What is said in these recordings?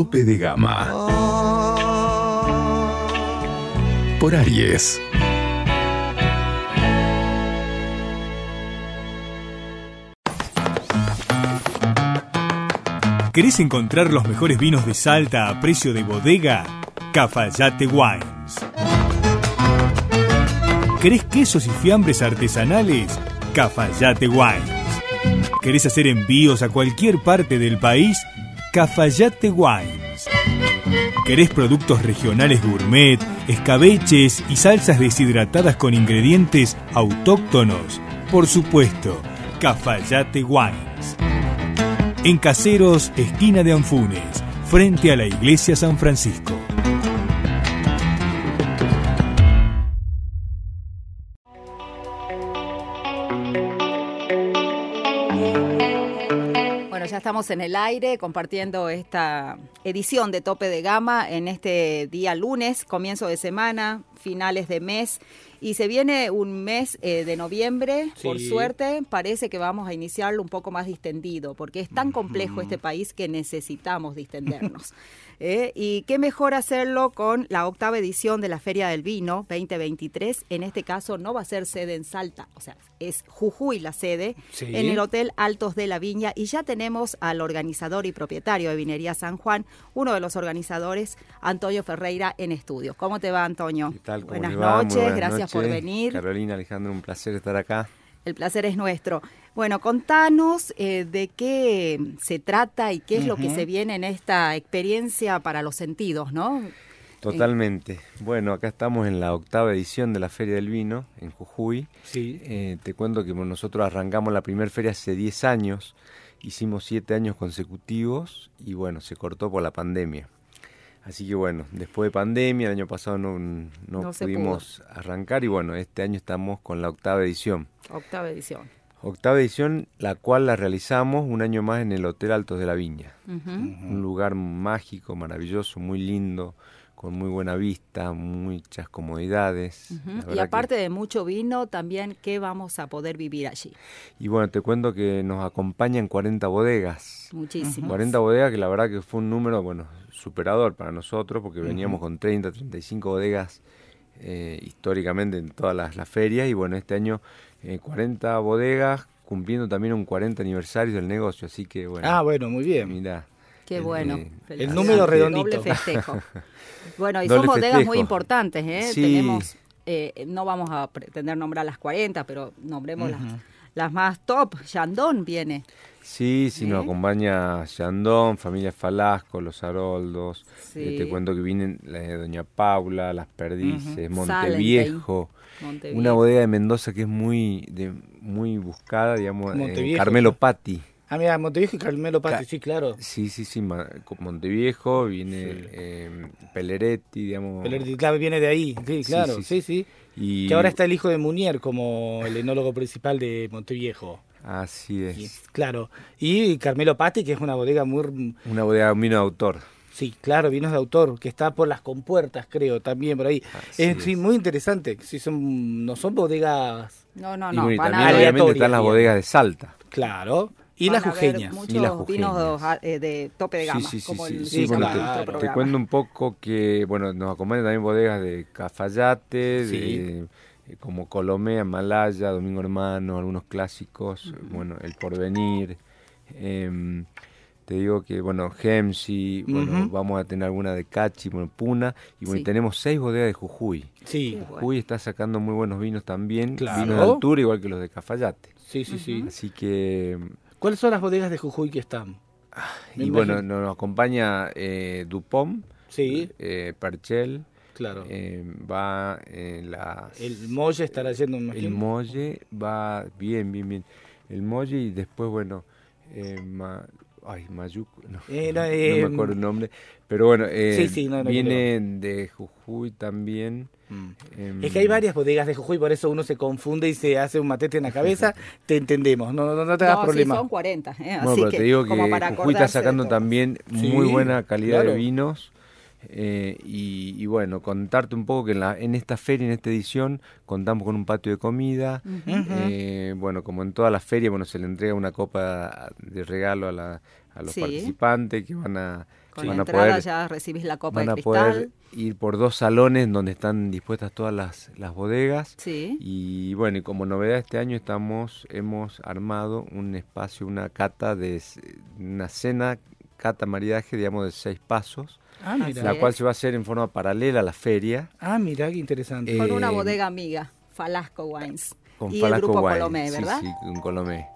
Tope de Gama por Aries. ¿Querés encontrar los mejores vinos de Salta a precio de bodega? Cafayate Wines. ¿Querés quesos y fiambres artesanales? Cafayate Wines. ¿Querés hacer envíos a cualquier parte del país? Cafayate Wines. ¿Querés productos regionales gourmet, escabeches y salsas deshidratadas con ingredientes autóctonos? Por supuesto, Cafayate Wines. En Caseros, esquina de Anfunes, frente a la iglesia San Francisco. Estamos en el aire compartiendo esta edición de Tope de Gama en este día lunes, comienzo de semana, finales de mes. Y se viene un mes eh, de noviembre, por suerte, parece que vamos a iniciarlo un poco más distendido, porque es tan complejo este país que necesitamos distendernos. ¿eh? Y qué mejor hacerlo con la octava edición de la Feria del Vino 2023. En este caso no va a ser sede en Salta, o sea, es Jujuy la sede, Sí. en el Hotel Altos de la Viña. Y ya tenemos al organizador y propietario de Vinería San Juan, uno de los organizadores, Antonio Ferreira, en estudio. ¿Cómo te va, Antonio? ¿Qué tal? ¿Cómo Buenas va? Noches, buenas gracias por venir. Carolina, Alejandro, un placer estar acá. El placer es nuestro. Bueno, contanos eh, de qué se trata y qué es lo que se viene en esta experiencia para los sentidos, ¿no? Totalmente. Bueno, acá estamos en la octava edición de la Feria del Vino en Jujuy. Sí. Eh, te cuento que nosotros arrancamos la primera feria hace 10 años, hicimos 7 años consecutivos y bueno, se cortó por la pandemia. Así que bueno, después de pandemia, el año pasado no, no No se pudimos arrancar y bueno, este año estamos con la octava edición. Octava edición. Octava edición, la cual la realizamos un año más en el Hotel Altos de la Viña. Un lugar mágico, maravilloso, muy lindo, con muy buena vista, muchas comodidades. Y que- aparte de mucho vino, también qué vamos a poder vivir allí. Y bueno, te cuento que nos acompañan 40 bodegas. Muchísimo. 40 bodegas que la verdad que fue un número, bueno, superador para nosotros porque veníamos con 30, 35 bodegas eh, históricamente en todas las, las ferias y bueno, este año eh, 40 bodegas cumpliendo también un 40 aniversario del negocio, así que bueno. Ah, bueno, muy bien. Mira. Qué eh, bueno. eh, Felicidades. número Doble redondito. festejo. Bueno, y Doble son bodegas muy importantes, ¿eh? Sí. Tenemos, eh, no vamos a pretender nombrar las 40, pero nombremos las, las más top. Yandón viene. Sí, sí, nos ¿Eh? acompaña Yandón, familia Falasco, Los Haroldos. Sí. eh, te cuento que vienen la de Doña Paula, Las Perdices, Ujú. Monteviejo. Montevideo. Una bodega de Mendoza que es muy de, muy buscada, digamos, eh, Monteviejo. Carmelo Patti. Ah, mira, Monteviejo y Carmelo Patti, Ca- sí, claro. Sí, sí, sí, Monteviejo, viene Sí. eh, Pelleretti, digamos. Pelerdi, claro, viene de ahí, sí, Sí, claro, sí, sí, sí. Y Que ahora está el hijo de Munier como el enólogo principal de Monteviejo. Así es. Y- claro. Y Carmelo Patti, que es una bodega muy... Una bodega vino de autor. Sí, claro, vinos de autor, que está por las compuertas, creo, también por ahí. Así es, es. sí, muy interesante. Sí, son, no son bodegas, No, no, y no. bueno, y van a también obviamente aleatorias, están las bodegas de Salta. claro. Y las jujeñas. Muchos Y las vinos jujeñas. eh, de tope de gama, Sí, sí, sí, como sí, el sí, sí, bueno, claro. te- cuento un poco que, bueno, nos acompañan también bodegas de Cafayate, Sí. de, eh, como Colomea, Malaya, Domingo Hermano, algunos clásicos, bueno, El Porvenir, em, te digo que, bueno, Gemsi, bueno, vamos a tener alguna de Cachi, bueno, Puna, y bueno, Sí. tenemos seis bodegas de Jujuy. Sí, Qué bueno. Jujuy está sacando muy buenos vinos también, Claro. vinos de altura igual que los de Cafayate. sí, sí, sí. Así que ¿Cuáles son las bodegas de Jujuy que están? Me Y bueno, nos acompaña eh, Dupont, Sí, eh, Perchel, claro. eh, va en la... el Molle estará yendo, me el. Molle va bien, bien, bien. El Molle y después, bueno, eh, ma- ay, Mayuc, no, Eh, no, no eh, me acuerdo el nombre, pero bueno, eh, Sí, sí, no, no viene de Jujuy también. em, Es que hay varias bodegas de Jujuy, por eso uno se confunde y se hace un matete en la cabeza. te entendemos, no, no, no te hagas No, sí, problema. son 40. ¿eh? Bueno, Así pero que, te digo que como para Jujuy está sacando también Sí, muy buena calidad claro. de vinos. Eh, y, y bueno, contarte un poco que en, la, en esta feria, en esta edición, contamos con un patio de comida. eh, bueno, como en todas las ferias, bueno, se le entrega una copa de regalo a, la- a los Sí. participantes que van a, Con van la a entrada poder ya recibís la copa van de a poder ir por dos salones donde están dispuestas todas las, las bodegas. Sí. Y bueno, y como novedad este año estamos, hemos armado un espacio, una cata de una cena, cata maridaje, digamos, de seis pasos, Ah, mira. la cual se va a hacer en forma paralela a la feria. Ah, mira, qué interesante. Con una Eh, bodega amiga, Falasco Wines. Con y el Falasco grupo Wine. Colomé, ¿verdad? Sí, sí, con Colomé.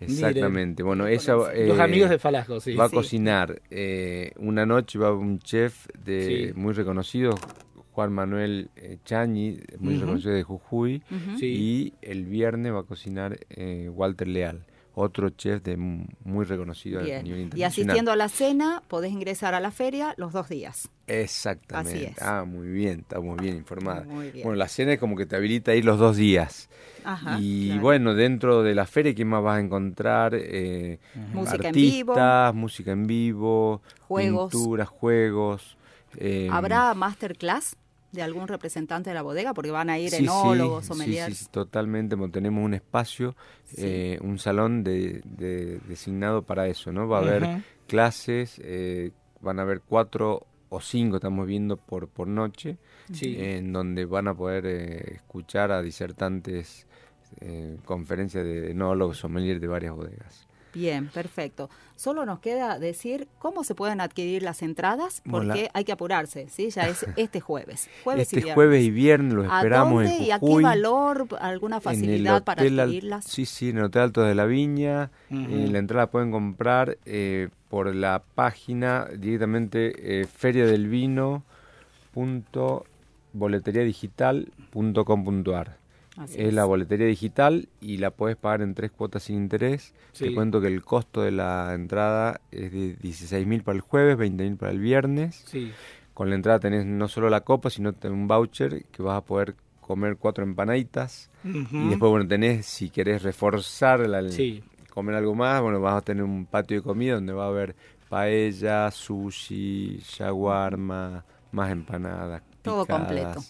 Miren. Exactamente. Bueno, esa, Los eh, amigos de Falasco, sí. va a Sí. cocinar eh, una noche, va un chef de Sí. muy reconocido, Juan Manuel eh, Chañi, muy reconocido de Jujuy. Y el viernes va a cocinar eh, Walter Leal, otro chef de muy reconocido a nivel Y internacional. asistiendo a la cena, podés ingresar a la feria los dos días. Exactamente. Así es. Ah, muy bien, estamos bien informados. Muy bien. Bueno, la cena es como que te habilita ir los dos días. Ajá, y claro. bueno, dentro de la feria, ¿qué más vas a encontrar? Eh, Música en vivo. artistas, música en vivo, Juegos. pinturas, juegos. eh, ¿Habrá masterclass de algún representante de la bodega? Porque van a ir Sí, enólogos, sí, sommeliers. sí, sí, totalmente. Bueno, tenemos un espacio, Sí. eh, un salón de, de- designado para eso, ¿no? Va a haber clases, eh, van a haber cuatro o cinco, estamos viendo por, por noche, Sí. en donde van a poder eh, escuchar a disertantes, eh, conferencias de enólogos, sommeliers de varias bodegas. Bien, perfecto. Solo nos queda decir cómo se pueden adquirir las entradas, porque hay que apurarse, ¿sí? Ya es este jueves. jueves y este viernes. jueves y viernes los ¿A esperamos dónde en y a qué Jujuy. valor? ¿Alguna facilidad para Al- adquirirlas? Sí, sí, en el Hotel Alto de la Viña. Eh, la entrada la pueden comprar eh, por la página directamente eh, feriadelvino.boleteriadigital.com.ar. Así Es la boletería digital y la puedes pagar en tres cuotas sin interés. Sí. Te cuento que el costo de la entrada es de 16.000 para el jueves, 20.000 para el viernes. Sí. Con la entrada tenés no solo la copa, sino un voucher que vas a poder comer cuatro empanaditas. Y después, bueno, tenés, si querés reforzar, la, Sí. comer algo más, bueno, vas a tener un patio de comida donde va a haber paella, sushi, shawarma, más empanadas, Todo completo.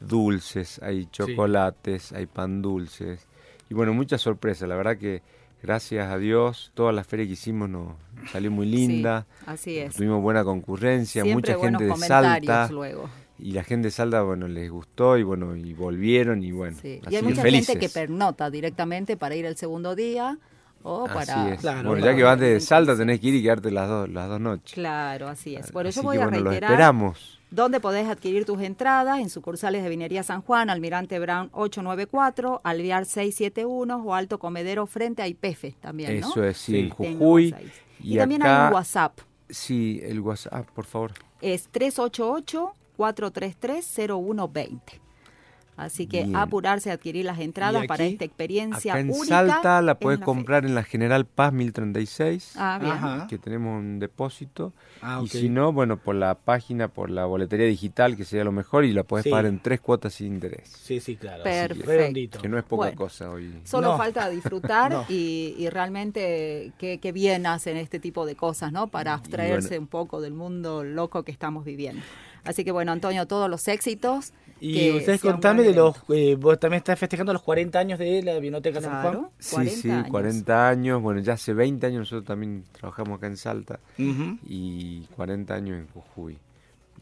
dulces, hay chocolates, hay pan dulces. Y bueno, muchas sorpresas, la verdad que gracias a Dios, toda la feria que hicimos nos salió muy linda. Sí, así es. Tuvimos buena concurrencia, Siempre mucha gente de Salta. luego. Y la gente de Salta, bueno, les gustó y bueno, y volvieron y bueno, Sí. Y hay mucha felices. gente que pernota directamente para ir el segundo día o Así para... es. Claro, bueno, claro. ya que vas de Salta tenés que ir y quedarte las dos, las dos noches. Claro, así es. Bueno, Así yo que, voy a bueno, los reiterar esperamos. Dónde podés adquirir tus entradas en sucursales de Vinería San Juan, Almirante Brown 894, Alviar 671 o Alto Comedero frente a IPF también, ¿no? Eso es, sí, en Jujuy. Y, Y, también acá, hay un WhatsApp. Sí, el WhatsApp, por favor. Es 388-433-0120. Así que Bien. apurarse a adquirir las entradas ¿Y para esta experiencia Acá en única. Salta la puedes comprar en la General Paz 1036, feria. Ah, que tenemos un depósito. Ah, Y si no, bueno, por la página, por la boletería digital, que sería lo mejor, y la puedes Sí. pagar en tres cuotas sin interés. Sí, sí, claro. Perfecto. Que no es poca Bueno. cosa hoy. Solo No. falta disfrutar No. y, y realmente qué, qué bien hacen este tipo de cosas, ¿no? Para abstraerse bueno. un poco del mundo loco que estamos viviendo. Así que bueno, Antonio, todos los éxitos. Y ustedes contame de los... eh, vos también estás festejando los 40 años de la Biblioteca San Juan. Claro, Sí, 40 sí, años. 40 años. Bueno, ya hace 20 años nosotros también trabajamos acá en Salta. Ujú. y 40 años en Jujuy.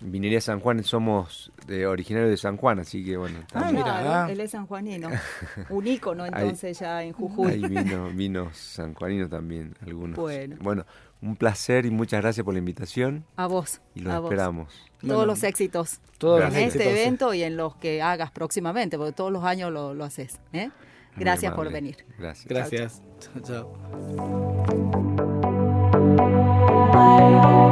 Vinería San Juan somos de originarios de San Juan, así que bueno, Ah, mira. Claro, él es sanjuanino. Un ícono entonces ya en Jujuy. hay vino, vinos sanjuaninos también, algunos. Bueno. Un placer y muchas gracias por la invitación A vos. y los a vos. esperamos. Todos Bueno, los éxitos todos los en este éxitos. evento y en los que hagas próximamente, porque todos los años lo, lo haces. ¿eh? Gracias por venir. Gracias. Gracias. Chao, chao.